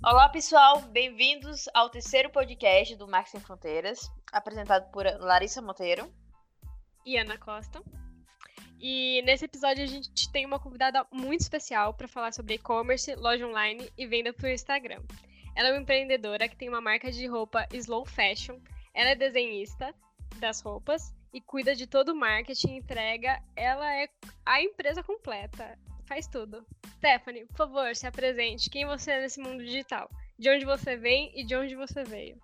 Olá, pessoal, bem-vindos ao terceiro podcast do Max Sem Fronteiras, apresentado por Larissa Monteiro e Ana Costa. E nesse episódio a gente tem uma convidada muito especial para falar sobre e-commerce, loja online e venda por Instagram. Ela é uma empreendedora que tem uma marca de roupa slow fashion. Ela é desenhista das roupas e cuida de todo o marketing entrega. Ela é a empresa completa. Faz tudo. Stephanie, por favor, se apresente. Quem você é nesse mundo digital? De onde você vem e de onde você veio?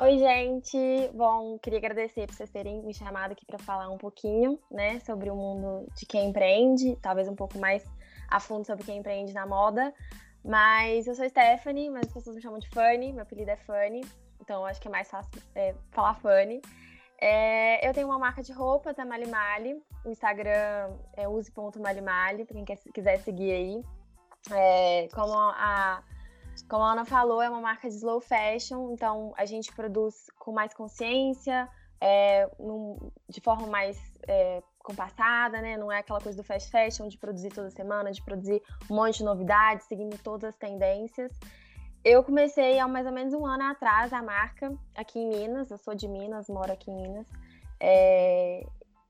Oi, gente. Bom, queria agradecer por vocês terem me chamado aqui para falar um pouquinho, né, sobre o mundo de quem empreende, talvez um pouco mais a fundo sobre quem empreende na moda. Mas eu sou Stephanie, mas as pessoas me chamam de Fanny, meu apelido é Fanny, então acho que é mais fácil é, falar Fanny. É, eu tenho uma marca de roupas, a Mali Mali. O Instagram é use.malimali, para quem quiser seguir aí. É, como a como a Ana falou, é uma marca de slow fashion, então a gente produz com mais consciência, é, num, de forma mais é, compassada, né? Não é aquela coisa do fast fashion de produzir toda semana, de produzir um monte de novidades, seguindo todas as tendências. Eu comecei há mais ou menos um ano atrás a marca aqui em Minas. Eu sou de Minas, moro aqui em Minas. É,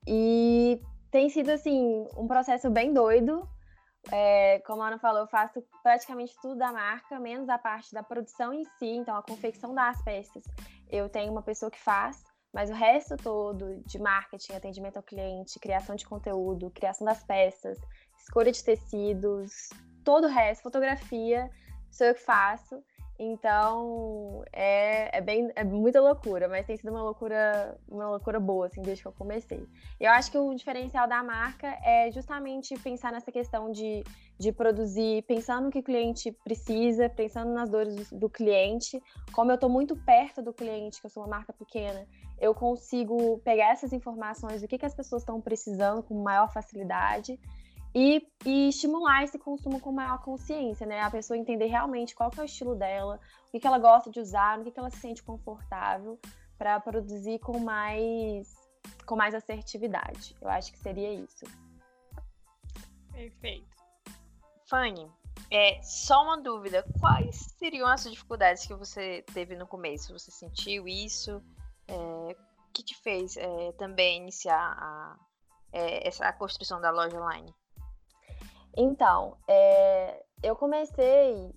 e tem sido assim um processo bem doido, é, como a Ana falou, eu faço praticamente tudo da marca, menos a parte da produção em si, então a confecção das peças. Eu tenho uma pessoa que faz, mas o resto todo de marketing, atendimento ao cliente, criação de conteúdo, criação das peças, escolha de tecidos, todo o resto, fotografia, sou eu que faço. Então, é, é bem é muita loucura, mas tem sido uma loucura, uma loucura boa, assim, desde que eu comecei. Eu acho que o diferencial da marca é justamente pensar nessa questão de, de produzir, pensando no que o cliente precisa, pensando nas dores do, do cliente. Como eu estou muito perto do cliente, que eu sou uma marca pequena, eu consigo pegar essas informações do que, que as pessoas estão precisando com maior facilidade e, e, estimular esse consumo com maior consciência, né? A pessoa entender realmente qual é o estilo dela, o que, que ela gosta de usar, no que, que ela se sente confortável para produzir com mais com mais assertividade. Eu acho que seria isso. Perfeito. Fanny, é, só uma dúvida. Quais seriam as dificuldades que você teve no começo? Você sentiu isso? É, que te fez é, também iniciar a, é, essa, construção da loja online? Então, é, eu comecei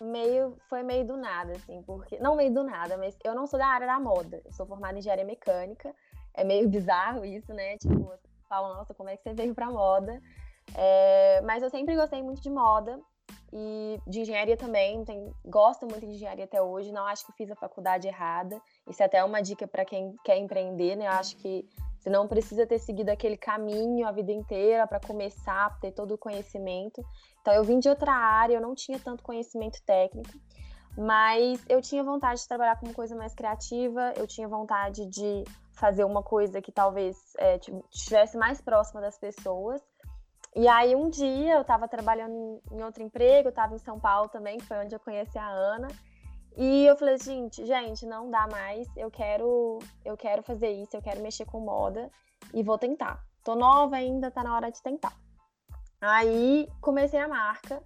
meio, foi meio do nada, assim, porque, não meio do nada, mas eu não sou da área da moda, eu sou formada em engenharia mecânica, é meio bizarro isso, né, tipo, falam, nossa, como é que você veio pra moda? É, mas eu sempre gostei muito de moda e de engenharia também, tem, gosto muito de engenharia até hoje, não acho que fiz a faculdade errada, isso é até uma dica para quem quer empreender, né, eu acho que você não precisa ter seguido aquele caminho a vida inteira para começar, ter todo o conhecimento. Então, eu vim de outra área, eu não tinha tanto conhecimento técnico, mas eu tinha vontade de trabalhar com uma coisa mais criativa, eu tinha vontade de fazer uma coisa que talvez é, estivesse mais próxima das pessoas. E aí, um dia, eu estava trabalhando em outro emprego, estava em São Paulo também, que foi onde eu conheci a Ana. E eu falei, gente, gente, não dá mais. Eu quero, eu quero fazer isso, eu quero mexer com moda e vou tentar. Tô nova ainda, tá na hora de tentar. Aí comecei a marca.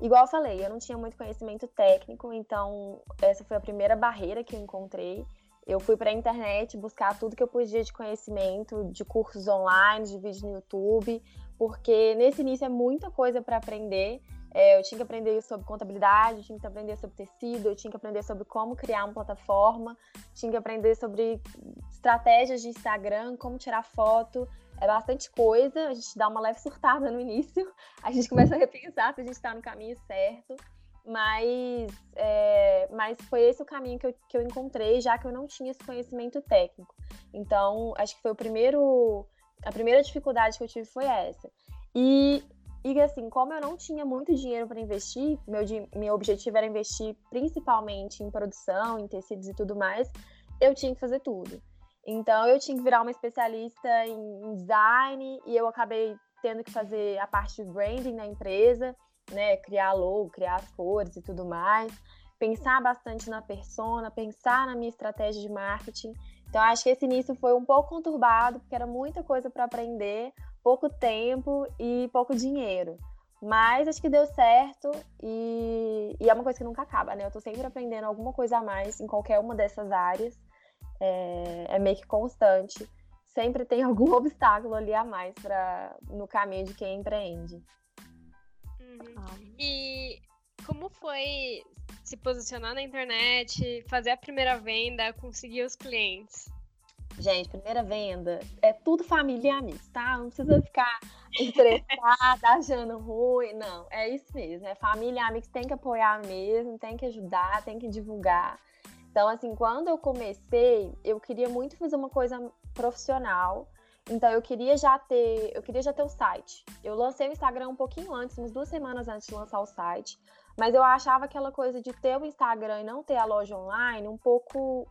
Igual eu falei, eu não tinha muito conhecimento técnico, então essa foi a primeira barreira que eu encontrei. Eu fui para a internet buscar tudo que eu podia de conhecimento, de cursos online, de vídeos no YouTube, porque nesse início é muita coisa para aprender é, eu tinha que aprender sobre contabilidade, eu tinha que aprender sobre tecido, eu tinha que aprender sobre como criar uma plataforma, tinha que aprender sobre estratégias de Instagram, como tirar foto. É bastante coisa, a gente dá uma leve surtada no início, a gente começa a repensar se a gente está no caminho certo. Mas, é, mas foi esse o caminho que eu, que eu encontrei, já que eu não tinha esse conhecimento técnico. Então, acho que foi o primeiro. A primeira dificuldade que eu tive foi essa. E e assim, como eu não tinha muito dinheiro para investir, meu, meu objetivo era investir principalmente em produção, em tecidos e tudo mais, eu tinha que fazer tudo. Então eu tinha que virar uma especialista em design e eu acabei tendo que fazer a parte de branding na empresa, né, criar logo, criar as cores e tudo mais, pensar bastante na persona, pensar na minha estratégia de marketing. Então acho que esse início foi um pouco conturbado, porque era muita coisa para aprender, pouco tempo e pouco dinheiro. Mas acho que deu certo e, e, é uma coisa que nunca acaba, né? Eu tô sempre aprendendo alguma coisa a mais em qualquer uma dessas áreas. É, é meio que constante. Sempre tem algum obstáculo ali a mais pra, no caminho de quem empreende. Uhum. Ah. E como foi se posicionar na internet, fazer a primeira venda, conseguir os clientes? Gente, primeira venda é tudo família e amigos, tá? Não precisa ficar estressada, achando ruim. Não, é isso mesmo. É família e amigos, tem que apoiar mesmo, tem que ajudar, tem que divulgar. Então, assim, quando eu comecei, eu queria muito fazer uma coisa profissional. Então, eu queria já ter, eu queria já ter o site. Eu lancei o Instagram um pouquinho antes, umas duas semanas antes de lançar o site. Mas eu achava aquela coisa de ter o Instagram e não ter a loja online um pouco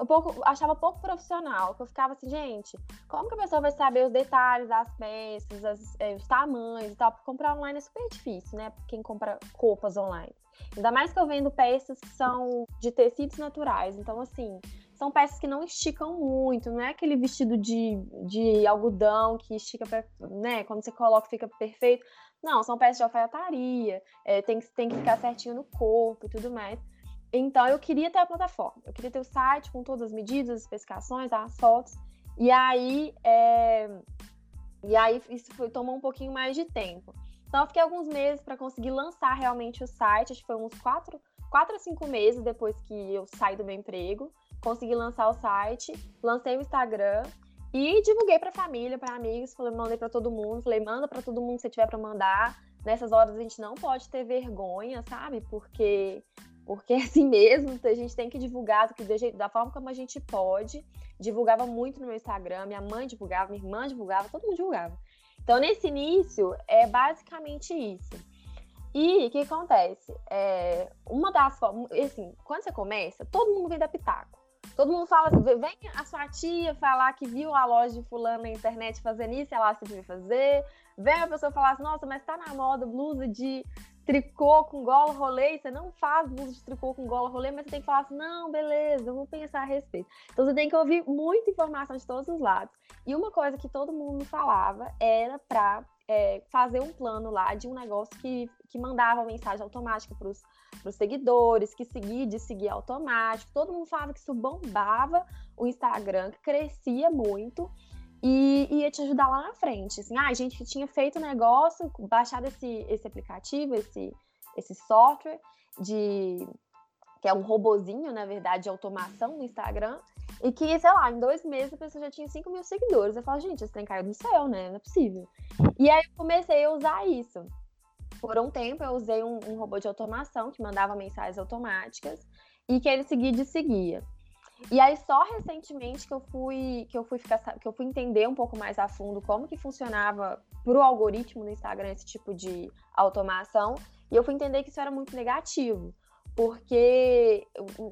um pouco, achava pouco profissional, que eu ficava assim, gente, como que a pessoa vai saber os detalhes das peças, as, é, os tamanhos e tal? Porque comprar online é super difícil, né? Quem compra roupas online. Ainda mais que eu vendo peças que são de tecidos naturais. Então, assim, são peças que não esticam muito, não é aquele vestido de, de algodão que estica, né? Quando você coloca fica perfeito. Não, são peças de alfaiataria, é, tem, tem que ficar certinho no corpo e tudo mais. Então, eu queria ter a plataforma, eu queria ter o site com todas as medidas, as especificações, as fotos. E aí, é... e aí isso foi, tomou um pouquinho mais de tempo. Então, eu fiquei alguns meses para conseguir lançar realmente o site, acho que foi uns quatro, quatro a cinco meses depois que eu saí do meu emprego. Consegui lançar o site, lancei o Instagram e divulguei para família, para amigos, falei, mandei para todo mundo, falei, manda para todo mundo que você tiver para mandar. Nessas horas a gente não pode ter vergonha, sabe? Porque porque assim mesmo, a gente tem que divulgar da forma como a gente pode. Divulgava muito no meu Instagram, minha mãe divulgava, minha irmã divulgava, todo mundo divulgava. Então, nesse início, é basicamente isso. E o que acontece? É, uma das formas, assim, quando você começa, todo mundo vem da pitaco. Todo mundo fala, vem a sua tia falar que viu a loja de fulano na internet fazendo isso, ela devia fazer. Vem a pessoa falar assim, nossa, mas tá na moda blusa de tricô com gola rolê, você não faz blusa de tricô com gola rolê, mas você tem que falar assim, não, beleza, eu vou pensar a respeito. Então você tem que ouvir muita informação de todos os lados. E uma coisa que todo mundo falava era para é, fazer um plano lá de um negócio que, que mandava mensagem automática para os seguidores, que seguia de seguir automático. Todo mundo falava que isso bombava o Instagram, que crescia muito e ia te ajudar lá na frente. Assim, ah, a gente tinha feito um negócio, baixado esse, esse aplicativo, esse, esse software de que é um robozinho, na verdade, de automação no Instagram, e que, sei lá, em dois meses a pessoa já tinha 5 mil seguidores. Eu falo, gente, esse trem caiu do céu, né? Não é possível. E aí eu comecei a usar isso. Por um tempo eu usei um, um robô de automação que mandava mensagens automáticas e que ele seguia de seguia. E aí só recentemente que eu fui que eu fui ficar que eu fui entender um pouco mais a fundo como que funcionava pro algoritmo no Instagram esse tipo de automação, e eu fui entender que isso era muito negativo. Porque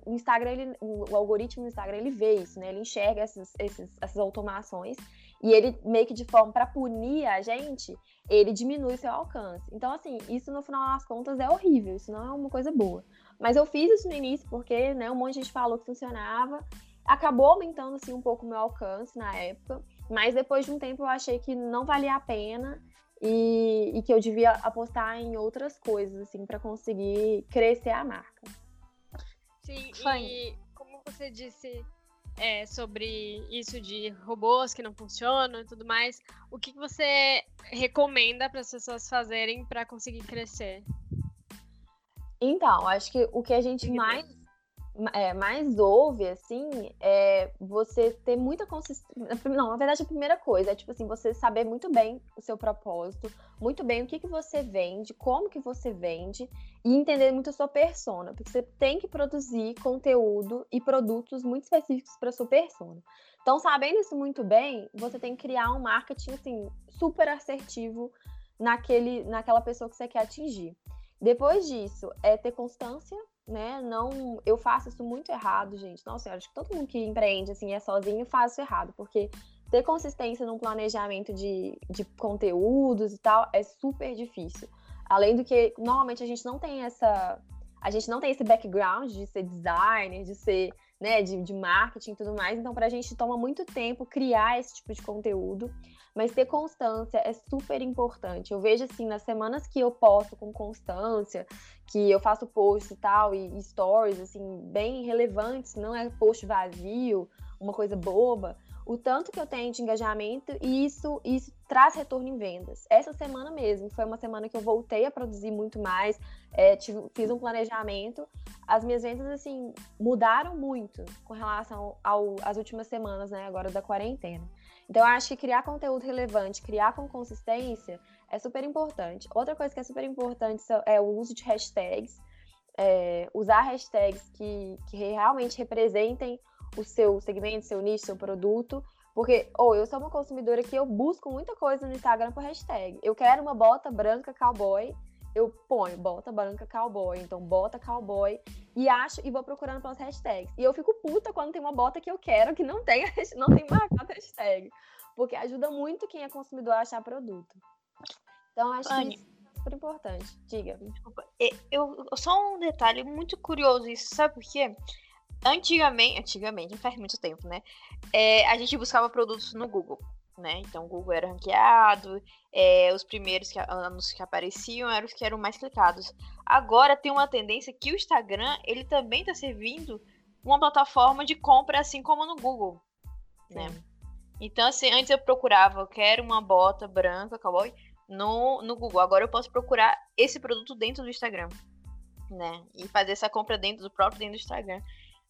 o Instagram, ele, o algoritmo do Instagram, ele vê isso, né? Ele enxerga essas, esses, essas automações e ele meio que de forma para punir a gente, ele diminui seu alcance. Então, assim, isso no final das contas é horrível, isso não é uma coisa boa. Mas eu fiz isso no início porque, né, um monte de gente falou que funcionava. Acabou aumentando, assim, um pouco o meu alcance na época. Mas depois de um tempo eu achei que não valia a pena e, e que eu devia apostar em outras coisas, assim, para conseguir crescer a marca. Sim, e como você disse é, sobre isso de robôs que não funcionam e tudo mais, o que você recomenda para as pessoas fazerem para conseguir crescer? Então, acho que o que a gente mais, é, mais ouve, assim, é você ter muita consistência. Não, na verdade, a primeira coisa é, tipo assim, você saber muito bem o seu propósito, muito bem o que, que você vende, como que você vende, e entender muito a sua persona, porque você tem que produzir conteúdo e produtos muito específicos para sua persona. Então, sabendo isso muito bem, você tem que criar um marketing, assim, super assertivo naquele, naquela pessoa que você quer atingir. Depois disso, é ter constância, né? Não, eu faço isso muito errado, gente. Nossa, eu acho que todo mundo que empreende assim é sozinho faz isso errado, porque ter consistência num planejamento de, de conteúdos e tal é super difícil. Além do que, normalmente a gente não tem essa. A gente não tem esse background de ser designer, de ser né, de, de marketing e tudo mais. Então, para a gente toma muito tempo criar esse tipo de conteúdo, mas ter constância é super importante. Eu vejo assim, nas semanas que eu posto com constância, que eu faço posts e tal, e, e stories, assim, bem relevantes, não é post vazio, uma coisa boba, o tanto que eu tenho de engajamento e isso, isso traz retorno em vendas. Essa semana mesmo foi uma semana que eu voltei a produzir muito mais, é, tive, fiz um planejamento. As minhas vendas, assim, mudaram muito com relação às últimas semanas, né, agora da quarentena. Então, eu acho que criar conteúdo relevante, criar com consistência é super importante. Outra coisa que é super importante é o uso de hashtags. É, usar hashtags que, que realmente representem o seu segmento, seu nicho, seu produto. Porque, ou oh, eu sou uma consumidora que eu busco muita coisa no Instagram por hashtag. Eu quero uma bota branca cowboy, eu ponho bota branca cowboy, então bota cowboy, e acho e vou procurando pelas hashtags. E eu fico puta quando tem uma bota que eu quero que não tem, não tem marcado hashtag. Porque ajuda muito quem é consumidor a achar produto. Então, acho Anny, que isso é super importante. Diga. Desculpa. Eu, só um detalhe muito curioso isso, sabe por quê? Antigamente, antigamente, faz muito tempo, né? É, a gente buscava produtos no Google, né? Então o Google era ranqueado, é, os primeiros que, anúncios que apareciam eram os que eram mais clicados. Agora tem uma tendência que o Instagram, ele também está servindo uma plataforma de compra, assim como no Google, né? Então, assim, antes eu procurava, eu quero uma bota branca, cowboy, no, no Google. Agora eu posso procurar esse produto dentro do Instagram, né? E fazer essa compra dentro do próprio dentro do Instagram.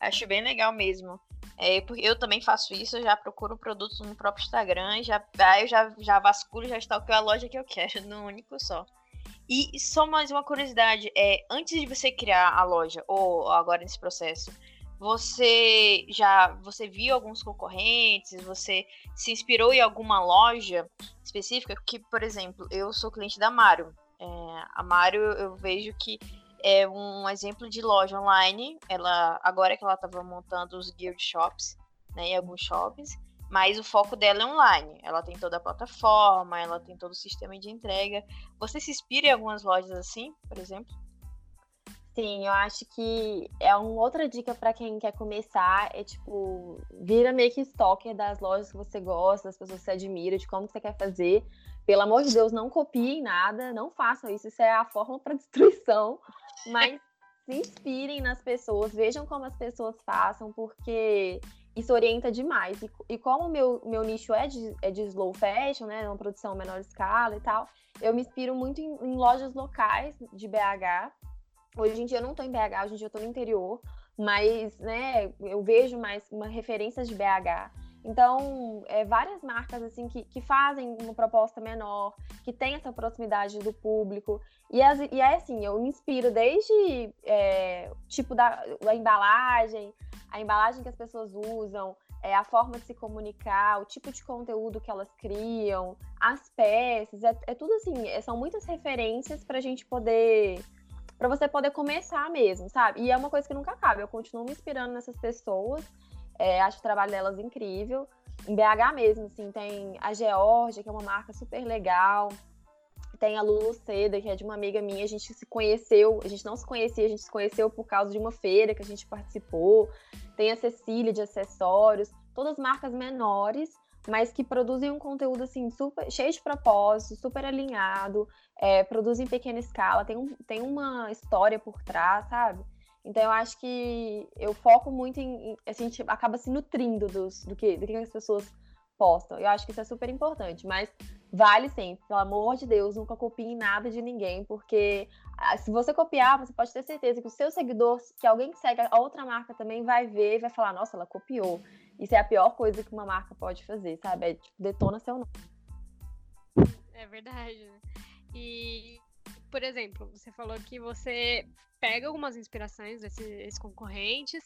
Acho bem legal mesmo. É, porque eu também faço isso, eu já procuro produtos no próprio Instagram, já, aí eu já, já vasculho, já stalkeo a loja que eu quero, no único só. E só mais uma curiosidade, é, antes de você criar a loja, ou agora nesse processo, você já você viu alguns concorrentes, você se inspirou em alguma loja específica? Que, por exemplo, eu sou cliente da Mário. É, a Mário eu vejo que é um exemplo de loja online. Ela agora que ela estava montando os guild shops, né, em alguns shoppings, mas o foco dela é online. Ela tem toda a plataforma, ela tem todo o sistema de entrega. Você se inspira em algumas lojas assim, por exemplo? Sim, eu acho que é uma outra dica para quem quer começar, é tipo, vira meio que stalker das lojas que você gosta, das pessoas que você admira, de como você quer fazer. Pelo amor de Deus, não copiem nada, não façam isso, isso é a fórmula para destruição mas se inspirem nas pessoas, vejam como as pessoas façam, porque isso orienta demais. E, e como o meu, meu nicho é de, é de slow fashion, né, uma produção menor escala e tal, eu me inspiro muito em, em lojas locais de BH. Hoje em dia eu não estou em BH, hoje em dia eu estou no interior, mas né, eu vejo mais uma referência de BH. Então, é, várias marcas assim que, que fazem uma proposta menor, que tem essa proximidade do público. E, as, e é assim, eu me inspiro desde é, tipo da, da embalagem, a embalagem que as pessoas usam, é, a forma de se comunicar, o tipo de conteúdo que elas criam, as peças, é, é tudo assim, é, são muitas referências para a gente poder para você poder começar mesmo, sabe? E é uma coisa que nunca acaba. Eu continuo me inspirando nessas pessoas é, acho o trabalho delas incrível. Em BH mesmo, assim, tem a Georgia, que é uma marca super legal. Tem a Lulu Seda, que é de uma amiga minha. A gente se conheceu, a gente não se conhecia, a gente se conheceu por causa de uma feira que a gente participou. Tem a Cecília de acessórios, todas marcas menores, mas que produzem um conteúdo assim super cheio de propósito, super alinhado, é, produzem em pequena escala, tem, um, tem uma história por trás, sabe? Então eu acho que eu foco muito em. a gente acaba se nutrindo dos, do, que, do que as pessoas postam. Eu acho que isso é super importante, mas vale sempre, pelo amor de Deus, nunca copie nada de ninguém, porque ah, se você copiar, você pode ter certeza que o seu seguidor, que alguém que segue a outra marca também vai ver e vai falar, nossa, ela copiou. Isso é a pior coisa que uma marca pode fazer, sabe? É tipo, detona seu nome. É verdade, né? E por exemplo, você falou que você pega algumas inspirações desses concorrentes,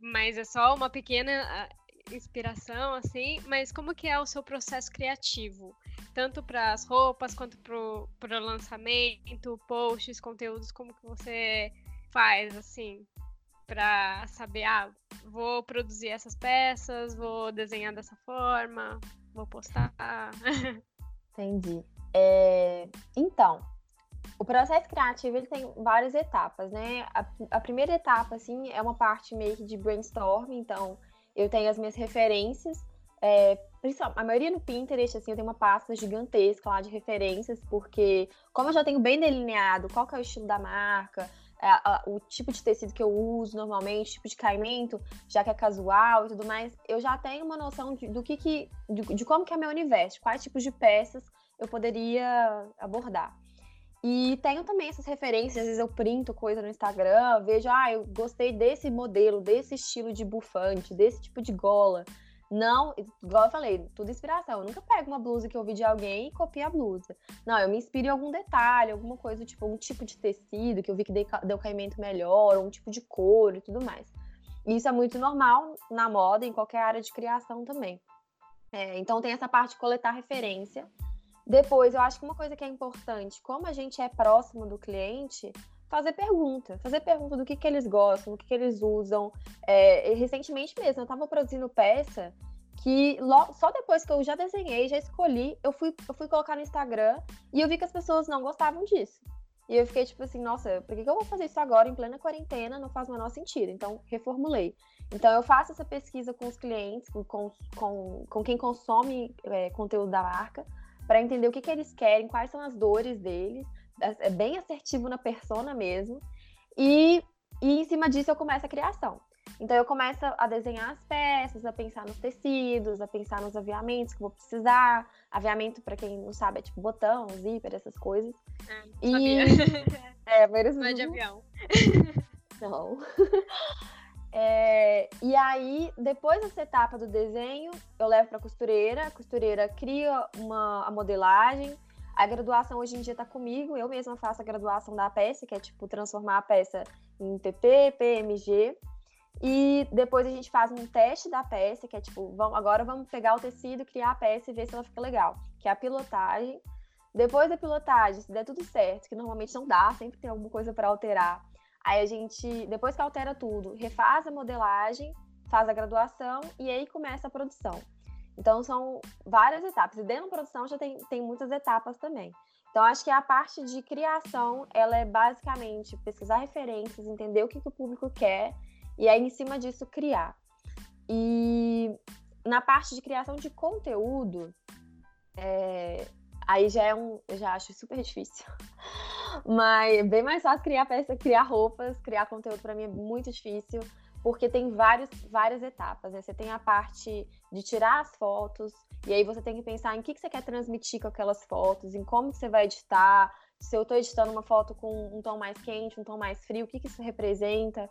mas é só uma pequena ah, inspiração, assim, mas como que é o seu processo criativo? Tanto para as roupas, quanto para o lançamento, posts, conteúdos, como que você faz, assim, para saber, ah, vou produzir essas peças, vou desenhar dessa forma, vou postar. Entendi. É... Então, o processo criativo ele tem várias etapas, né? A, a, primeira etapa, assim, é uma parte meio que de brainstorm, então eu tenho as minhas referências, é, a maioria no Pinterest, assim, eu tenho uma pasta gigantesca lá de referências, porque como eu já tenho bem delineado qual que é o estilo da marca, é, a, o tipo de tecido que eu uso normalmente, tipo de caimento, já que é casual e tudo mais, eu já tenho uma noção de, do que, que de, de como que é meu universo, quais tipos de peças eu poderia abordar. E tenho também essas referências, às vezes eu printo coisa no Instagram, vejo, ah, eu gostei desse modelo, desse estilo de bufante, desse tipo de gola. Não, igual eu falei, tudo inspiração. Eu nunca pego uma blusa que eu vi de alguém e copio a blusa. Não, eu me inspiro em algum detalhe, alguma coisa, tipo, um tipo de tecido que eu vi que deu caimento melhor, um tipo de cor e tudo mais. Isso é muito normal na moda, em qualquer área de criação também. É, então tem essa parte de coletar referência depois, eu acho que uma coisa que é importante, como a gente é próximo do cliente, fazer pergunta. Fazer pergunta do que, que eles gostam, do que, que eles usam. É, recentemente mesmo, eu estava produzindo peça que só depois que eu já desenhei, já escolhi, eu fui, eu fui colocar no Instagram e eu vi que as pessoas não gostavam disso. E eu fiquei tipo assim, nossa, por que, que eu vou fazer isso agora em plena quarentena? Não faz o menor sentido. Então, reformulei. Então, eu faço essa pesquisa com os clientes, com, com, com quem consome é, conteúdo da marca, para entender o que, que eles querem, quais são as dores deles. É, é bem assertivo na persona mesmo. E, e em cima disso eu começo a criação. Então eu começo a desenhar as peças, a pensar nos tecidos, a pensar nos aviamentos que vou precisar. Aviamento, para quem não sabe, é tipo botão, zíper, essas coisas. Ah, e é, menos não é de avião. Não. É, e aí, depois dessa etapa do desenho, eu levo para costureira, a costureira cria uma, a modelagem. A graduação hoje em dia está comigo, eu mesma faço a graduação da peça, que é tipo transformar a peça em PP, PMG. E depois a gente faz um teste da peça, que é tipo, vamos, agora vamos pegar o tecido, criar a peça e ver se ela fica legal, que é a pilotagem. Depois da pilotagem, se der tudo certo, que normalmente não dá, sempre tem alguma coisa para alterar, Aí a gente, depois que altera tudo, refaz a modelagem, faz a graduação e aí começa a produção. Então são várias etapas. E dentro da produção já tem, tem muitas etapas também. Então acho que a parte de criação, ela é basicamente pesquisar referências, entender o que, que o público quer e aí em cima disso criar. E na parte de criação de conteúdo, é, aí já é um, já acho super difícil. Mas é bem mais fácil criar peça, criar roupas, criar conteúdo para mim é muito difícil, porque tem vários, várias etapas. Né? Você tem a parte de tirar as fotos, e aí você tem que pensar em que, que você quer transmitir com aquelas fotos, em como você vai editar. Se eu estou editando uma foto com um tom mais quente, um tom mais frio, o que, que isso representa?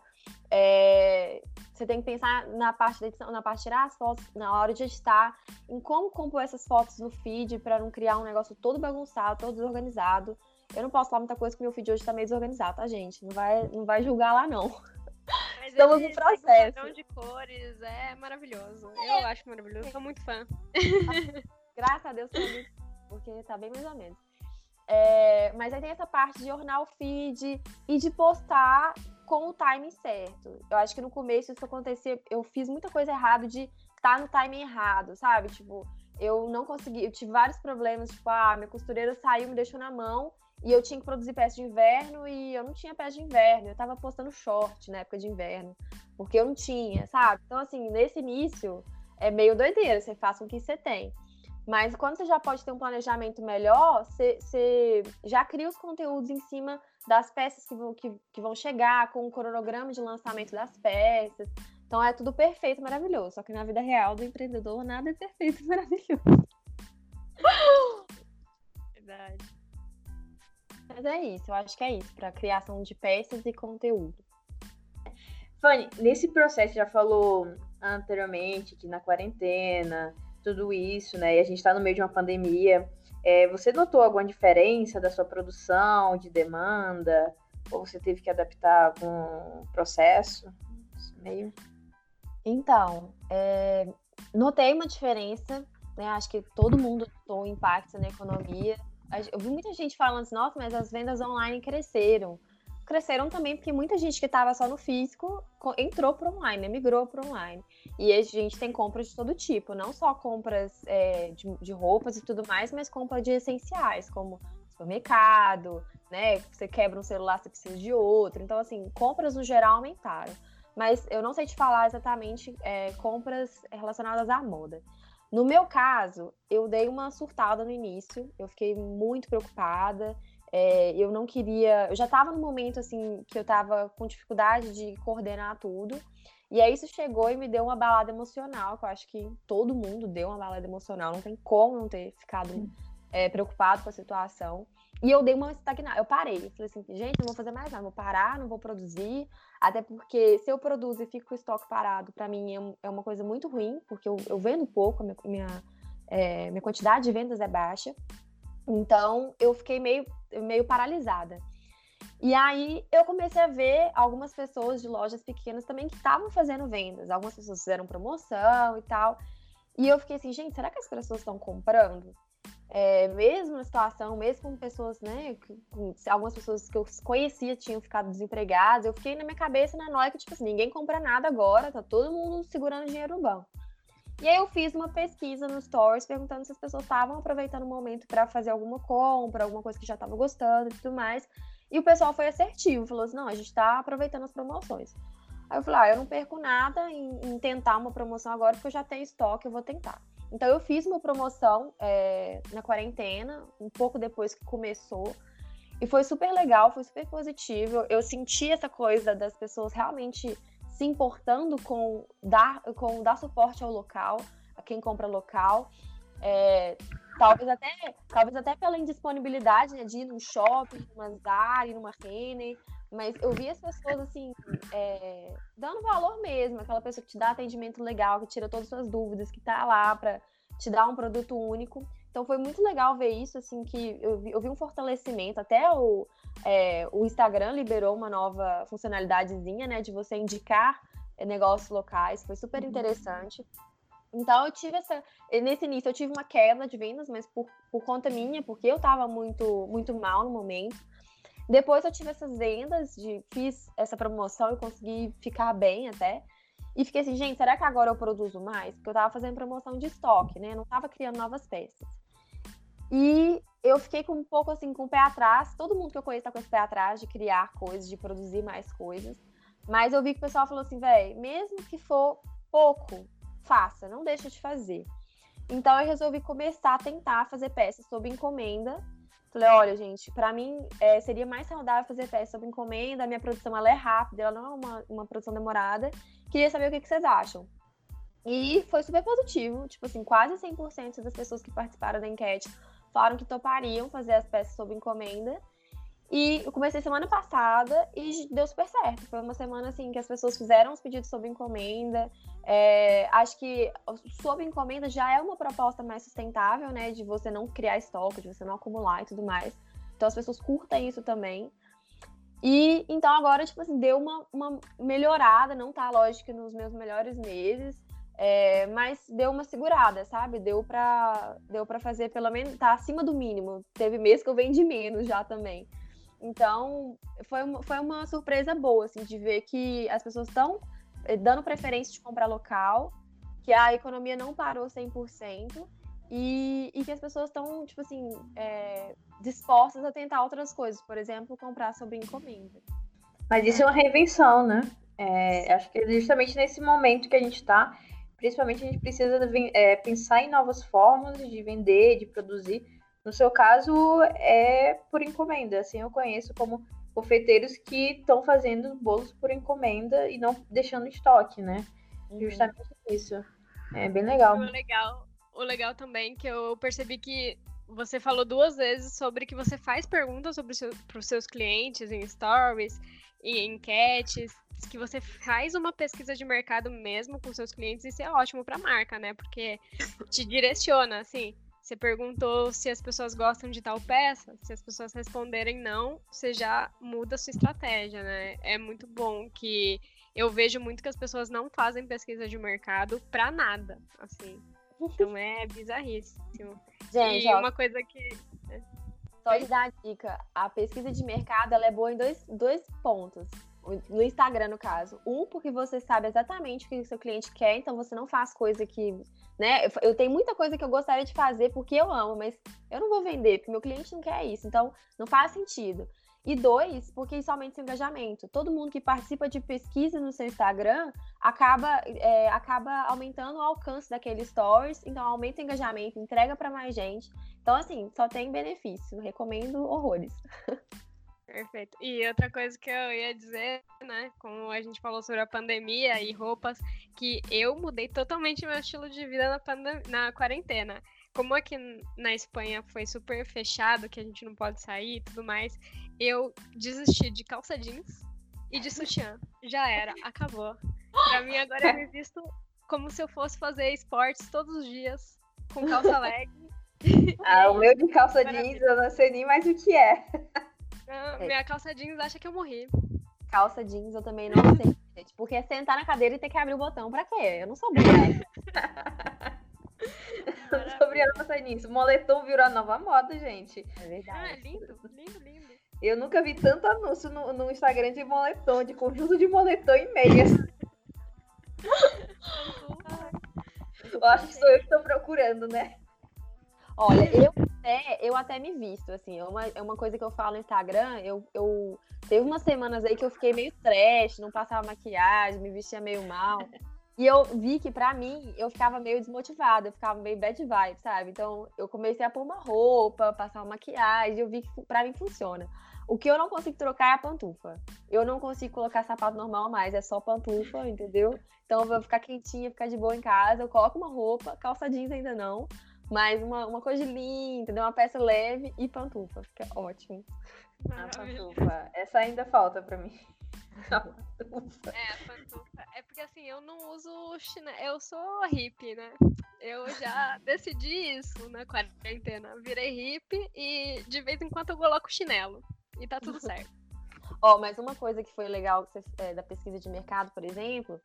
É... Você tem que pensar na parte da edição, na parte de tirar as fotos, na hora de editar, em como compor essas fotos no feed para não criar um negócio todo bagunçado, todo desorganizado. Eu não posso falar muita coisa que meu feed hoje tá meio desorganizado, tá, gente? Não vai, não vai julgar lá, não. Mas Estamos no processo. Um de cores é maravilhoso. É. Eu acho maravilhoso, sou muito fã. Graças a Deus, porque tá bem mais ou menos. É, mas aí tem essa parte de ornar o feed e de postar com o timing certo. Eu acho que no começo isso acontecia, eu fiz muita coisa errada de estar tá no timing errado, sabe? Tipo, eu não consegui, eu tive vários problemas, tipo, ah, minha costureira saiu, me deixou na mão e eu tinha que produzir peça de inverno e eu não tinha peça de inverno. Eu tava postando short na época de inverno, porque eu não tinha, sabe? Então, assim, nesse início é meio doideira, você faz com o que você tem. Mas quando você já pode ter um planejamento melhor, você, você já cria os conteúdos em cima das peças que vão, que, que vão chegar, com o cronograma de lançamento das peças. Então é tudo perfeito, maravilhoso. Só que na vida real do empreendedor, nada é perfeito, maravilhoso. Verdade. Mas é isso, eu acho que é isso, para criação de peças e conteúdo. Fanny, nesse processo já falou anteriormente que na quarentena, tudo isso, né? E a gente está no meio de uma pandemia. É, você notou alguma diferença da sua produção, de demanda? Ou você teve que adaptar algum processo? Meio. Então, é, notei uma diferença, né? Acho que todo mundo notou o impacto na economia eu vi muita gente falando assim, nossa, mas as vendas online cresceram. Cresceram também porque muita gente que estava só no físico entrou para online, né? migrou para online. E a gente tem compras de todo tipo, não só compras é, de, de roupas e tudo mais, mas compra de essenciais, como supermercado, né? Você quebra um celular, você precisa de outro. Então, assim, compras no geral aumentaram. Mas eu não sei te falar exatamente é, compras relacionadas à moda. No meu caso, eu dei uma surtada no início, eu fiquei muito preocupada. É, eu não queria. Eu já estava no momento assim que eu estava com dificuldade de coordenar tudo. E aí isso chegou e me deu uma balada emocional, que eu acho que todo mundo deu uma balada emocional, não tem como não ter ficado é, preocupado com a situação. E eu dei uma estagnada, eu parei. Eu falei assim, gente, não vou fazer mais nada, vou parar, não vou produzir. Até porque se eu produzo e fico com o estoque parado, para mim é, é, uma coisa muito ruim, porque eu, eu vendo pouco, minha, minha, é, minha quantidade de vendas é baixa. Então eu fiquei meio, meio paralisada. E aí eu comecei a ver algumas pessoas de lojas pequenas também que estavam fazendo vendas. Algumas pessoas fizeram promoção e tal. E eu fiquei assim, gente, será que as pessoas estão comprando? É, mesmo na situação, mesmo com pessoas, né? Com, algumas pessoas que eu conhecia tinham ficado desempregadas, eu fiquei na minha cabeça na noia que, tipo assim, ninguém compra nada agora, tá todo mundo segurando dinheiro no banco. E aí eu fiz uma pesquisa no Stories perguntando se as pessoas estavam aproveitando o momento para fazer alguma compra, alguma coisa que já estava gostando e tudo mais. E o pessoal foi assertivo, falou assim: não, a gente está aproveitando as promoções. Aí eu falei: ah, eu não perco nada em, em, tentar uma promoção agora, porque eu já tenho estoque, eu vou tentar. Então eu fiz uma promoção é, na quarentena, um pouco depois que começou. E foi super legal, foi super positivo. Eu senti essa coisa das pessoas realmente se importando com dar, com dar suporte ao local, a quem compra local. É, talvez, até, talvez até pela indisponibilidade né, de ir num shopping, numa Zara, numa Renner, mas eu vi as pessoas assim, é, dando valor mesmo, aquela pessoa que te dá atendimento legal, que tira todas as suas dúvidas, que tá lá para te dar um produto único. Então foi muito legal ver isso, assim, que eu vi, eu vi um fortalecimento, até o, é, o Instagram liberou uma nova funcionalidadezinha, né, de você indicar é, negócios locais, foi super uhum. interessante. Então eu tive essa. Nesse início eu tive uma queda de vendas, mas por, por conta minha, porque eu estava muito, muito mal no momento. Depois eu tive essas vendas, de, fiz essa promoção e consegui ficar bem até. E fiquei assim, gente, será que agora eu produzo mais? Porque eu tava fazendo promoção de estoque, né? Eu não tava criando novas peças. E eu fiquei com um pouco assim, com o pé atrás. Todo mundo que eu conheço tá com esse pé atrás de criar coisas, de produzir mais coisas. Mas eu vi que o pessoal falou assim, velho, mesmo que for pouco, faça, não deixa de fazer. Então eu resolvi começar a tentar fazer peças sob encomenda. Falei, olha, gente, para mim é, seria mais saudável fazer peças sob encomenda. A minha produção ela é rápida, ela não é uma, uma produção demorada. Queria saber o que, que vocês acham. E foi super positivo, tipo assim, quase 100% das pessoas que participaram da enquete falaram que topariam fazer as peças sob encomenda. E eu comecei semana passada e deu super certo. Foi uma semana assim que as pessoas fizeram os pedidos sob encomenda. É, acho que sob encomenda já é uma proposta mais sustentável, né? De você não criar estoque, de você não acumular e tudo mais. Então as pessoas curtem isso também. E então agora, tipo assim, deu uma, uma melhorada, não tá, lógico, nos meus melhores meses. É, mas deu uma segurada, sabe? Deu para deu fazer pelo menos tá acima do mínimo. Teve mês que eu vendi menos já também. Então, foi uma, foi uma surpresa boa assim de ver que as pessoas estão eh, dando preferência de comprar local, que a economia não parou 100%. E, e que as pessoas estão, tipo assim, é, dispostas a tentar outras coisas, por exemplo, comprar sob encomenda. Mas isso é uma reinvenção, né? É, acho que é justamente nesse momento que a gente está, principalmente a gente precisa é, pensar em novas formas de vender, de produzir. No seu caso, é por encomenda. Assim, eu conheço como confeiteiros que estão fazendo bolos por encomenda e não deixando estoque, né? Uhum. Justamente isso. É bem legal. O legal, o legal também que eu percebi que você falou duas vezes sobre que você faz perguntas sobre seu, para os seus clientes em stories, em enquetes, que você faz uma pesquisa de mercado mesmo com seus clientes, isso é ótimo para a marca, né? Porque te direciona, assim. Você perguntou se as pessoas gostam de tal peça, se as pessoas responderem não, você já muda a sua estratégia, né? É muito bom que eu vejo muito que as pessoas não fazem pesquisa de mercado para nada, assim. Então é bizarríssimo. Gente, e ó, uma coisa que só de dar a dica, a pesquisa de mercado ela é boa em dois, dois pontos. No Instagram, no caso. Um, porque você sabe exatamente o que o seu cliente quer, então você não faz coisa que. Né? Eu, tenho muita coisa que eu gostaria de fazer porque eu amo, mas eu não vou vender, porque meu cliente não quer isso. Então, não faz sentido. E dois, porque isso aumenta o engajamento. Todo mundo que participa de pesquisa no seu Instagram acaba, é, acaba aumentando o alcance daquele stories, então aumenta o engajamento, entrega para mais gente. Então, assim, só tem benefício. Recomendo horrores. Perfeito. E outra coisa que eu ia dizer, né, como a gente falou sobre a pandemia e roupas, que eu mudei totalmente meu estilo de vida na, pandem na quarentena. Como aqui na Espanha foi super fechado, que a gente não pode sair e tudo mais, eu desisti de calça jeans e de sutiã. Já era, acabou. Pra mim agora eu me visto como se eu fosse fazer esportes todos os dias, com calça leg. Ah, o meu de calça jeans eu não sei nem mais o que é. Ah, minha calça jeans acha que eu morri. Calça jeans eu também não sei, gente. Porque é sentar na cadeira e ter que abrir o botão. Pra quê? Eu não sou obrigada. Sobre a pensar nisso. Moletom virou a nova moda, gente. É verdade. Ah, lindo, lindo, lindo. Eu nunca vi tanto anúncio no, no Instagram de moletom, de conjunto de moletom e meias. eu acho que sou eu que estou procurando, né? Olha, eu até, eu até me visto, assim, é uma, é uma coisa que eu falo no Instagram, eu, eu teve umas semanas aí que eu fiquei meio trash, não passava maquiagem, me vestia meio mal. E eu vi que, pra mim, eu ficava meio desmotivada, eu ficava meio bad vibe, sabe? Então, eu comecei a pôr uma roupa, passar uma maquiagem, eu vi que pra mim funciona. O que eu não consigo trocar é a pantufa. Eu não consigo colocar sapato normal mais, é só pantufa, entendeu? Então, eu vou ficar quentinha, ficar de boa em casa, eu coloco uma roupa, calça jeans ainda não, mas uma, uma coisa linda, entendeu? Uma peça leve e pantufa. Fica ótimo. A pantufa. Essa ainda falta pra mim. A pantufa. É, a pantufa. É porque assim, eu não uso chinelo. Eu sou hippie, né? Eu já decidi isso na quarentena. Virei hippie e de vez em quando eu coloco chinelo. E tá tudo certo. Ó, oh, mas uma coisa que foi legal que você, é, da pesquisa de mercado, por exemplo,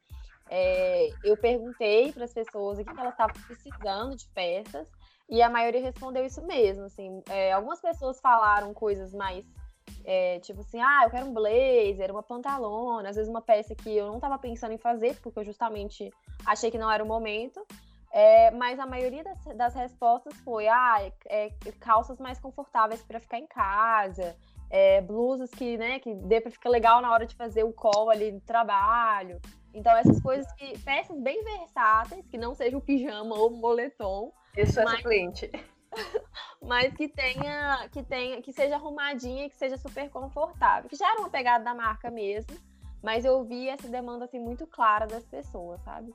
é, eu perguntei para as pessoas o que elas estavam precisando de peças e a maioria respondeu isso mesmo. Assim, é, algumas pessoas falaram coisas mais é, tipo assim, ah, eu quero um blazer, uma pantalona, às vezes uma peça que eu não estava pensando em fazer, porque eu justamente achei que não era o momento. É, mas a maioria das, das respostas foi, ah, é, calças mais confortáveis para ficar em casa, é, blusas que, né, que dê para ficar legal na hora de fazer o call ali do trabalho. Então, essas coisas que. Peças bem versáteis, que não seja o pijama ou o moletom. Eu sou mas, essa cliente. Mas que tenha, que tenha, que seja arrumadinha e que seja super confortável. Que já era uma pegada da marca mesmo. Mas eu vi essa demanda assim muito clara das pessoas, sabe?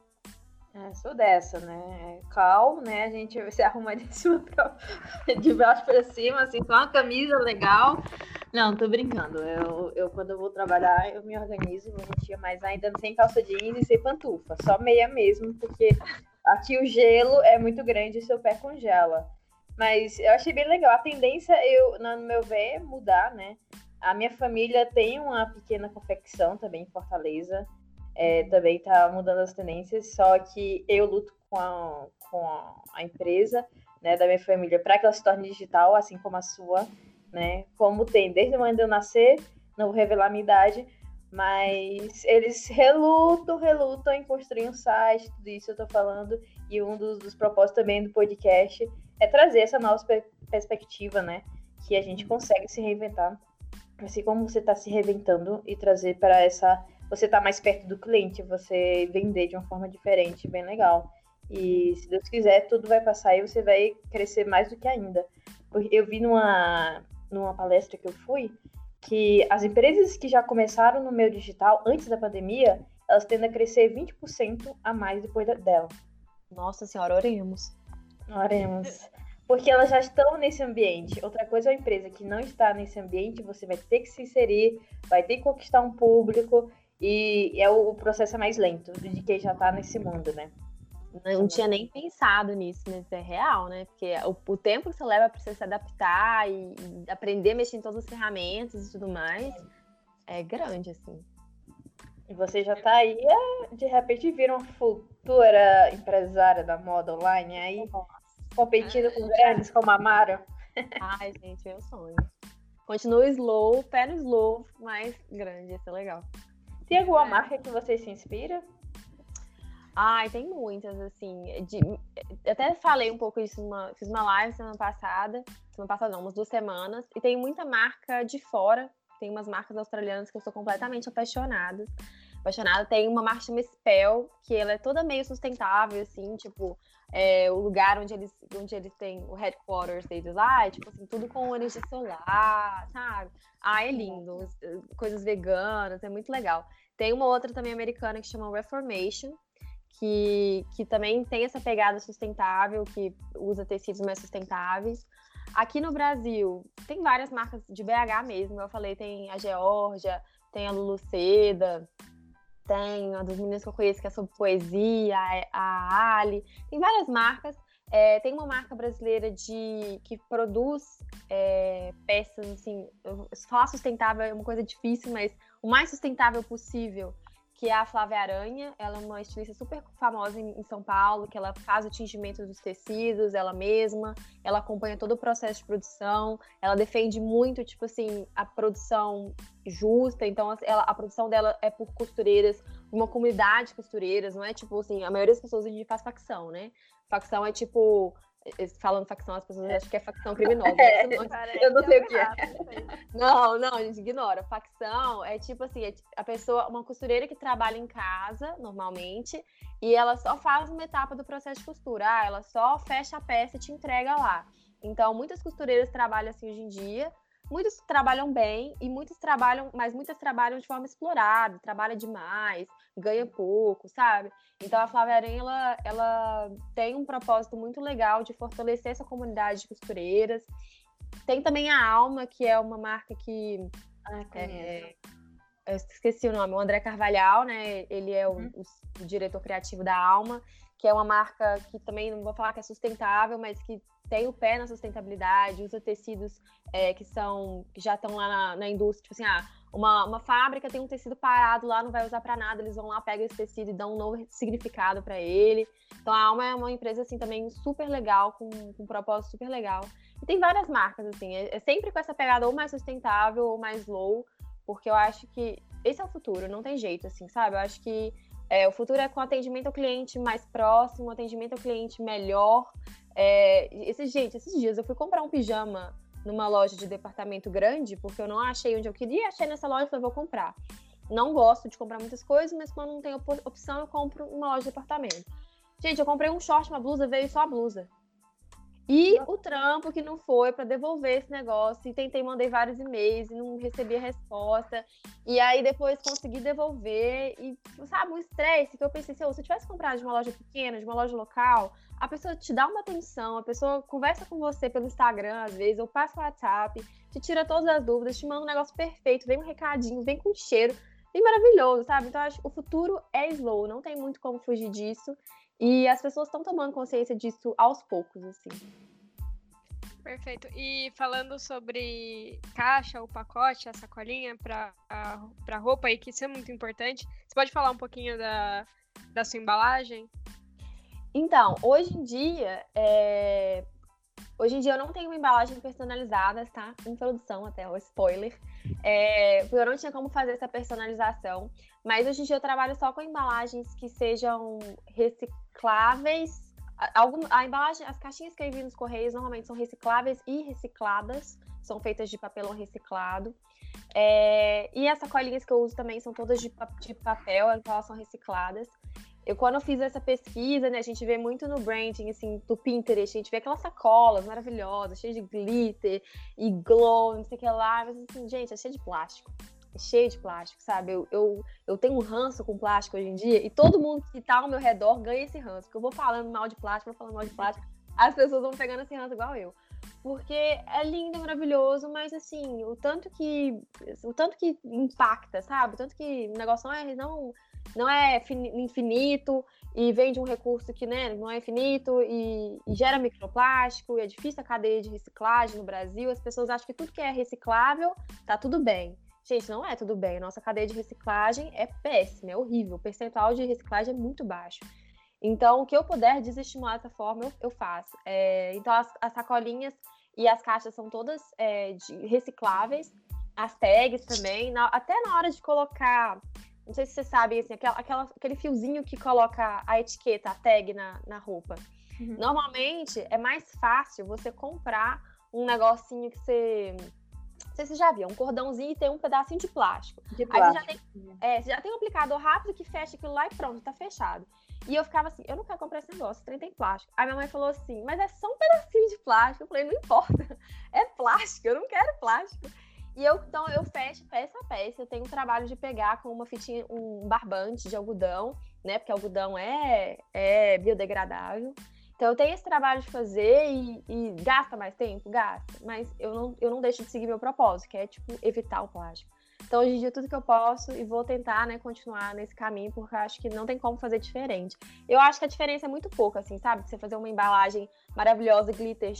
É, sou dessa, né? Cal, né? A gente se arruma de cima pra... de baixo para cima, assim, com uma camisa legal. Não, tô brincando. Eu, eu, quando eu vou trabalhar, eu me organizo, vou vestir, mas ainda sem calça jeans e sem pantufa. Só meia mesmo, porque aqui o gelo é muito grande e seu pé congela. Mas eu achei bem legal. A tendência, eu, no meu ver, é mudar, né? A minha família tem uma pequena confecção também em Fortaleza é, também está mudando as tendências, só que eu luto com a, com a empresa né, da minha família para que ela se torne digital, assim como a sua, né? Como tem desde o momento de eu nascer, não vou revelar a minha idade, mas eles relutam, relutam em construir um site, tudo isso eu estou falando, e um dos, dos, propósitos também do podcast é trazer essa nova perspectiva, né? Que a gente consegue se reinventar, assim como você está se reinventando e trazer para essa você tá mais perto do cliente, você vender de uma forma diferente, bem legal. E se Deus quiser, tudo vai passar e você vai crescer mais do que ainda. Eu vi numa, numa palestra que eu fui que as empresas que já começaram no meio digital antes da pandemia, elas tendem a crescer 20% a mais depois dela. Nossa senhora, oremos. Oremos. Porque elas já estão nesse ambiente. Outra coisa é uma empresa que não está nesse ambiente, você vai ter que se inserir, vai ter que conquistar um público. E é o, processo é mais lento de quem já tá nesse mundo, né? Não tinha nem pensado nisso, mas é real, né? Porque o, o tempo que você leva para você se adaptar e, e, aprender a mexer em todas as ferramentas e tudo mais é grande, assim. E você já tá aí, é, de repente vira uma futura empresária da moda online aí, competindo com grandes como a Mara. Ai, gente, meu sonho. Continua slow, pé no slow, mas grande, isso é legal. Tem alguma marca que você se inspira? Ai, tem muitas, assim. De, até falei um pouco isso, numa, fiz uma live semana passada, semana passada não, umas duas semanas, e tem muita marca de fora, tem umas marcas australianas que eu sou completamente apaixonada. Apaixonada. Tem uma marca chamada Spell, que ela é toda meio sustentável, assim, tipo, é, o lugar onde eles, onde eles têm o headquarters deles lá, é, tipo assim, tudo com energia solar, sabe? Ah, é lindo. Coisas veganas, é muito legal. Tem uma outra também americana que chama Reformation, que, que também tem essa pegada sustentável, que usa tecidos mais sustentáveis. Aqui no Brasil, tem várias marcas de BH mesmo, eu falei, tem a Georgia, tem a Lulu Seda, tem uma das meninas que eu conheço que é sobre poesia, a Ali, tem várias marcas. É, tem uma marca brasileira de que produz é, peças, assim, falar sustentável é uma coisa difícil, mas o mais sustentável possível que é a Flávia Aranha. Ela é uma estilista super famosa em, São Paulo, que ela faz o tingimento dos tecidos ela mesma, ela acompanha todo o processo de produção, ela defende muito, tipo assim, a produção justa, então ela, a produção dela é por costureiras, uma comunidade de costureiras, não é tipo assim, a maioria das pessoas gente faz facção, né? Facção é tipo falando facção, as pessoas acham que é facção criminosa. É, eu não sei o que é. Não, não, a gente ignora. Facção é tipo assim, é a pessoa, uma costureira que trabalha em casa, normalmente, e ela só faz uma etapa do processo de costura. Ah, ela só fecha a peça e te entrega lá. Então, muitas costureiras trabalham assim hoje em dia, Muitos trabalham bem e muitos trabalham, mas muitas trabalham de forma explorada, trabalha demais, ganha pouco, sabe? Então a Flávia Aranha, ela, ela tem um propósito muito legal de fortalecer essa comunidade de costureiras. Tem também a Alma, que é uma marca que. Ah, é, eu esqueci o nome, o André Carvalhal, né? Ele é o, uhum. o, o diretor criativo da Alma, que é uma marca que também não vou falar que é sustentável, mas que tem o pé na sustentabilidade, usa tecidos é, que são que já estão lá na, na, indústria, tipo assim, ah, uma, uma fábrica tem um tecido parado lá, não vai usar para nada, eles vão lá, pegam esse tecido e dão um novo significado para ele. Então a Alma é uma empresa assim também super legal, com, com um propósito super legal. E tem várias marcas assim, é, é sempre com essa pegada ou mais sustentável ou mais low, porque eu acho que esse é o futuro, não tem jeito assim, sabe? Eu acho que é, o futuro é com atendimento ao cliente mais próximo, atendimento ao cliente melhor. É, esse, gente, esses dias eu fui comprar um pijama numa loja de departamento grande, porque eu não achei onde eu queria, achei nessa loja e falei, vou comprar. Não gosto de comprar muitas coisas, mas quando não tem opção, eu compro uma loja de departamento. Gente, eu comprei um short, uma blusa, veio só a blusa. E o trampo que não foi para devolver esse negócio. E tentei, mandei vários e-mails e não recebi a resposta. E aí depois consegui devolver. E, sabe, um estresse que eu pensei, se eu tivesse comprado de uma loja pequena, de uma loja local, a pessoa te dá uma atenção, a pessoa conversa com você pelo Instagram, às vezes, ou passa o WhatsApp, te tira todas as dúvidas, te manda um negócio perfeito, vem um recadinho, vem com cheiro. Bem maravilhoso, sabe? Então, acho que o futuro é slow, não tem muito como fugir disso. E as pessoas estão tomando consciência disso aos poucos, assim. Perfeito. E falando sobre caixa, o pacote, a sacolinha para roupa aí, que isso é muito importante, você pode falar um pouquinho da, da sua embalagem? Então, hoje em dia, é... hoje em dia eu não tenho uma embalagem personalizada, tá? Introdução até, o spoiler. É... Eu não tinha como fazer essa personalização. Mas hoje em dia eu trabalho só com embalagens que sejam recicláveis. Algum, a embalagem, as caixinhas que eu envio nos correios normalmente são recicláveis e recicladas, são feitas de papelão reciclado. É, e as sacolinhas que eu uso também são todas de, de papel, então elas são recicladas. Eu, quando eu fiz essa pesquisa, né, a gente vê muito no branding, assim, do Pinterest, a gente vê aquelas sacolas maravilhosas, cheias de glitter e glow, não sei o que lá, mas assim, gente, é cheio de plástico é cheio de plástico, sabe? Eu, eu, eu tenho um ranço com plástico hoje em dia e todo mundo que tá ao meu redor ganha esse ranço. Porque eu vou falando mal de plástico, vou falando mal de plástico, as pessoas vão pegando esse ranço igual eu. Porque é lindo, é maravilhoso, mas assim, o tanto que. O tanto que impacta, sabe? O tanto que o negócio não é, não, não é infinito e vem de um recurso que né, não é infinito e, e, gera microplástico, e é difícil a cadeia de reciclagem no Brasil. As pessoas acham que tudo que é reciclável tá tudo bem. Gente, não é tudo bem. Nossa cadeia de reciclagem é péssima, é horrível. O percentual de reciclagem é muito baixo. Então, o que eu puder desestimular dessa forma, eu, eu faço. É, então, as, as, sacolinhas e as caixas são todas é, de, recicláveis. As tags também. Na, até na hora de colocar Não sei se você sabe, assim, aquela, aquela, aquele fiozinho que coloca a etiqueta, a tag na, na roupa. Uhum. Normalmente é mais fácil você comprar um negocinho que você. Não sei se você já viu, um cordãozinho e tem um pedacinho de plástico. De plástico. Aí você já, tem, é, você já tem um aplicador rápido que fecha aquilo lá e pronto, tá fechado. E eu ficava assim, eu não quero comprar esse negócio, trem tem plástico. Aí minha mãe falou assim, mas é só um pedacinho de plástico. Eu falei, não importa, é plástico, eu não quero plástico. E eu, então, eu fecho peça a peça. Eu tenho o trabalho de pegar com uma fitinha, um barbante de algodão, né? Porque algodão é, é biodegradável. Então, eu tenho esse trabalho de fazer e, e, gasta mais tempo? Gasta. Mas eu não, eu não deixo de seguir meu propósito, que é, tipo, evitar o plástico. Então, hoje em dia, tudo que eu posso e vou tentar, né, continuar nesse caminho, porque eu acho que não tem como fazer diferente. Eu acho que a diferença é muito pouca, assim, sabe? Você fazer uma embalagem maravilhosa, glitter,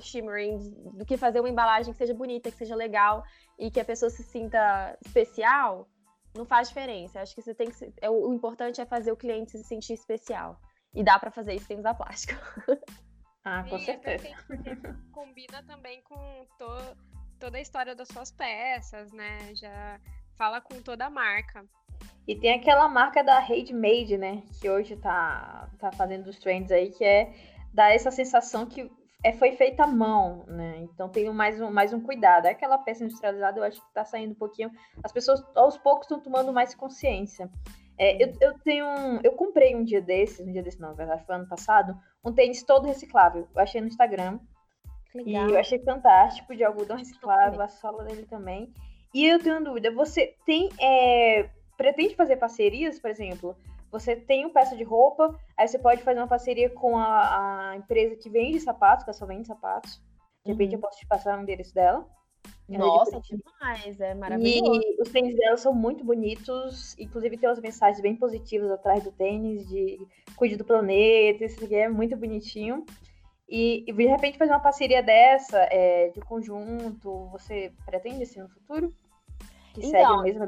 shimmering, do que fazer uma embalagem que seja bonita, que seja legal e que a pessoa se sinta especial, não faz diferença. Acho que você tem que. É, o importante é fazer o cliente se sentir especial. E dá para fazer isso sem usar plástico. Ah, com e certeza. combina também com to, toda a história das suas peças, né? Já fala com toda a marca. E tem aquela marca da Handmade, né? Que hoje tá, tá fazendo os trends aí, que é dar essa sensação que é, foi feita à mão, né? Então tem mais um, mais um cuidado. É aquela peça industrializada, eu acho que está saindo um pouquinho. As pessoas aos poucos estão tomando mais consciência. É, eu, eu tenho um, eu comprei um dia desses, um dia desses não, na verdade foi ano passado, um tênis todo reciclável. Eu achei no Instagram. Legal. E eu achei fantástico, de algodão reciclável, a sola dele também. E eu tenho uma dúvida, você tem. É, pretende fazer parcerias, por exemplo? Você tem um peça de roupa, aí você pode fazer uma parceria com a, a empresa que vende sapatos, que ela só vende sapatos. De repente uhum. eu posso te passar o endereço dela. É Nossa, demais, é maravilhoso. E os tênis dela são muito bonitos, inclusive tem umas mensagens bem positivas atrás do tênis, de cuide do planeta, isso aqui é muito bonitinho. E, e de repente fazer uma parceria dessa, é, de conjunto, você pretende assim no futuro? Que então, segue a mesma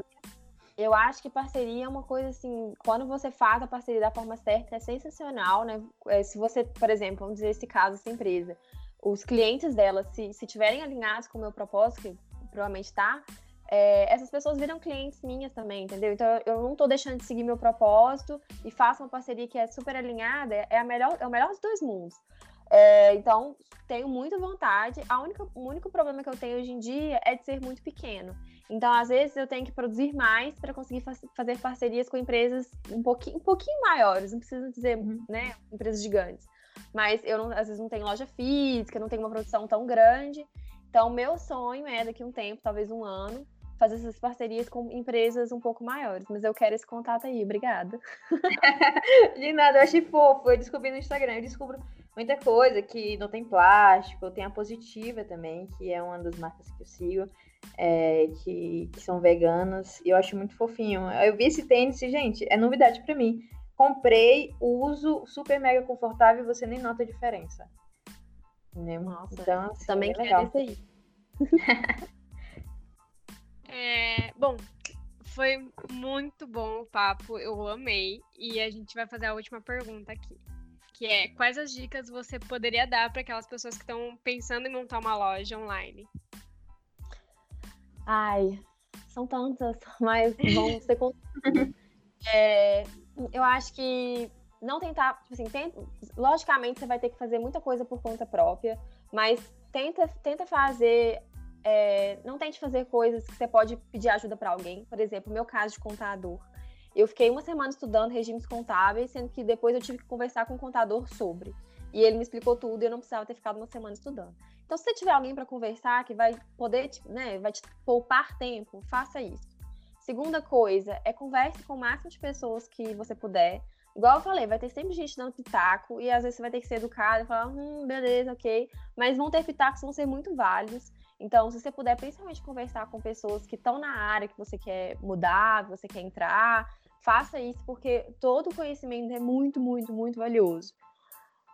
eu acho que parceria é uma coisa assim, quando você faz a parceria da forma certa, é sensacional, né? É, se você, por exemplo, vamos dizer esse caso, essa empresa, os clientes dela, se, se tiverem alinhados com o meu propósito, que provavelmente tá, é, essas pessoas viram clientes minhas também, entendeu? Então eu não tô deixando de seguir meu propósito e faço uma parceria que é super alinhada, é, a melhor, é o melhor dos dois mundos. É, então, tenho muita vontade. A única, o único problema que eu tenho hoje em dia é de ser muito pequeno. Então, às vezes, eu tenho que produzir mais para conseguir fa fazer parcerias com empresas um pouquinho, um pouquinho maiores, não preciso dizer, uhum. né, empresas gigantes. Mas eu, não, às vezes, não tenho loja física, não tenho uma produção tão grande. Então, meu sonho é, daqui a um tempo, talvez um ano, fazer essas parcerias com empresas um pouco maiores. Mas eu quero esse contato aí, obrigada. De nada, eu achei fofo. Eu descobri no Instagram, eu descubro muita coisa que não tem plástico, tem a Positiva também, que é uma das marcas que eu sigo é, que, que, são veganas, e eu acho muito fofinho. Eu vi esse tênis e, gente, é novidade para mim. Comprei, uso, super mega confortável você nem nota a diferença. Né? Nossa, então, assim, também é quero esse aí. é, bom, foi muito bom o papo, eu amei. E a gente vai fazer a última pergunta aqui. Que é, quais as dicas você poderia dar para aquelas pessoas que estão pensando em montar uma loja online? Ai, são tantas, mas vão ser é, Eu acho que não tentar, tipo assim, tenta, logicamente você vai ter que fazer muita coisa por conta própria, mas tenta, tenta fazer. É, não tente fazer coisas que você pode pedir ajuda para alguém. Por exemplo, meu caso de contador. Eu fiquei uma semana estudando regimes contábeis, sendo que depois eu tive que conversar com o contador sobre. E ele me explicou tudo e eu não precisava ter ficado uma semana estudando. Então, se você tiver alguém para conversar que vai poder, né, vai te poupar tempo, faça isso. Segunda coisa é converse com o máximo de pessoas que você puder. Igual eu falei, vai ter sempre gente dando pitaco e às vezes você vai ter que ser educado e falar, hum, beleza, ok. Mas vão ter pitacos que vão ser muito válidos. Então, se você puder, principalmente conversar com pessoas que estão na área que você quer mudar, que você quer entrar, faça isso, porque todo conhecimento é muito, muito, muito valioso.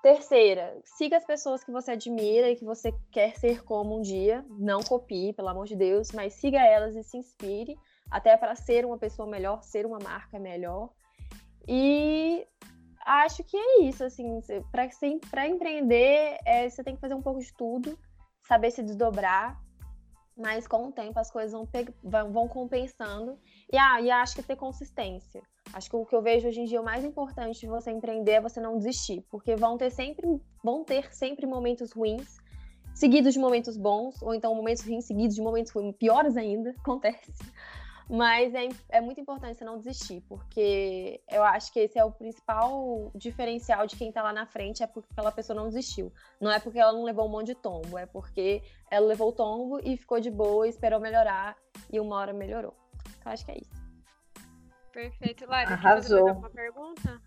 Terceira, siga as pessoas que você admira e que você quer ser como um dia. Não copie, pelo amor de Deus, mas siga elas e se inspire, até para ser uma pessoa melhor, ser uma marca melhor. E acho que é isso, assim, para empreender, é, você tem que fazer um pouco de tudo, saber se desdobrar. mas com o tempo as coisas vão, vão compensando. E, ah, e acho que ter consistência. Acho que o que eu vejo hoje em dia o mais importante de você empreender é você não desistir, porque vão ter sempre, vão ter sempre momentos ruins, seguidos de momentos bons, ou então momentos ruins seguidos de momentos ruins, piores ainda, acontece. Mas é, é muito importante você não desistir, porque eu acho que esse é o principal diferencial de quem tá lá na frente, é porque aquela pessoa não desistiu. Não é porque ela não levou um monte de tombo, é porque ela levou o tombo e ficou de boa, esperou melhorar, e uma hora melhorou. Então acho que é isso. Perfeito. Lara, Arrasou. Quer uma pergunta?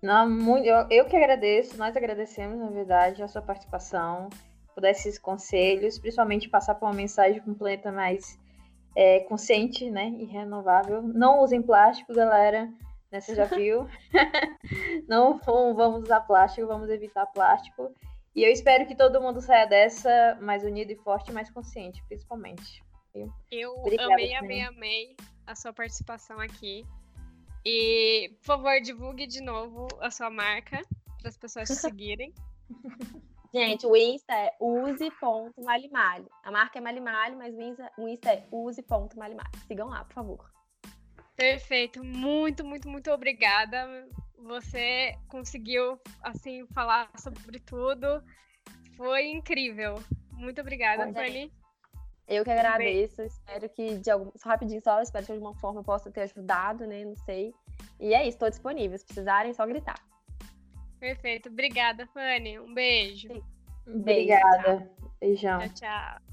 Não, muito, eu, eu que agradeço, nós agradecemos, na verdade, a sua participação, por dar esses conselhos, principalmente passar por uma mensagem planeta mais é, consciente, né, e renovável. Não usem plástico, galera, né, você já viu. Não vamos usar plástico, vamos evitar plástico. E eu espero que todo mundo saia dessa mais unido e forte, mais consciente, principalmente. Eu Obrigada, amei, amei, amei a sua participação aqui. E, por favor, divulgue de novo a sua marca para as pessoas te seguirem. Gente, o Insta é use.malimali. A marca é Malimali, mas o Insta, o Insta é use.malimali. Sigam lá, por favor. Perfeito. Muito, muito, muito obrigada. Você conseguiu, assim, falar sobre tudo. Foi incrível. Muito obrigada, Fanny. Eu que agradeço, espero que de algum, só rapidinho só, espero que de alguma forma eu possa ter ajudado, né? Não sei. E é isso, estou disponível. Se precisarem, é só gritar. Perfeito. Obrigada, Fanny. Um beijo. Obrigada. Beijão. Tchau, tchau.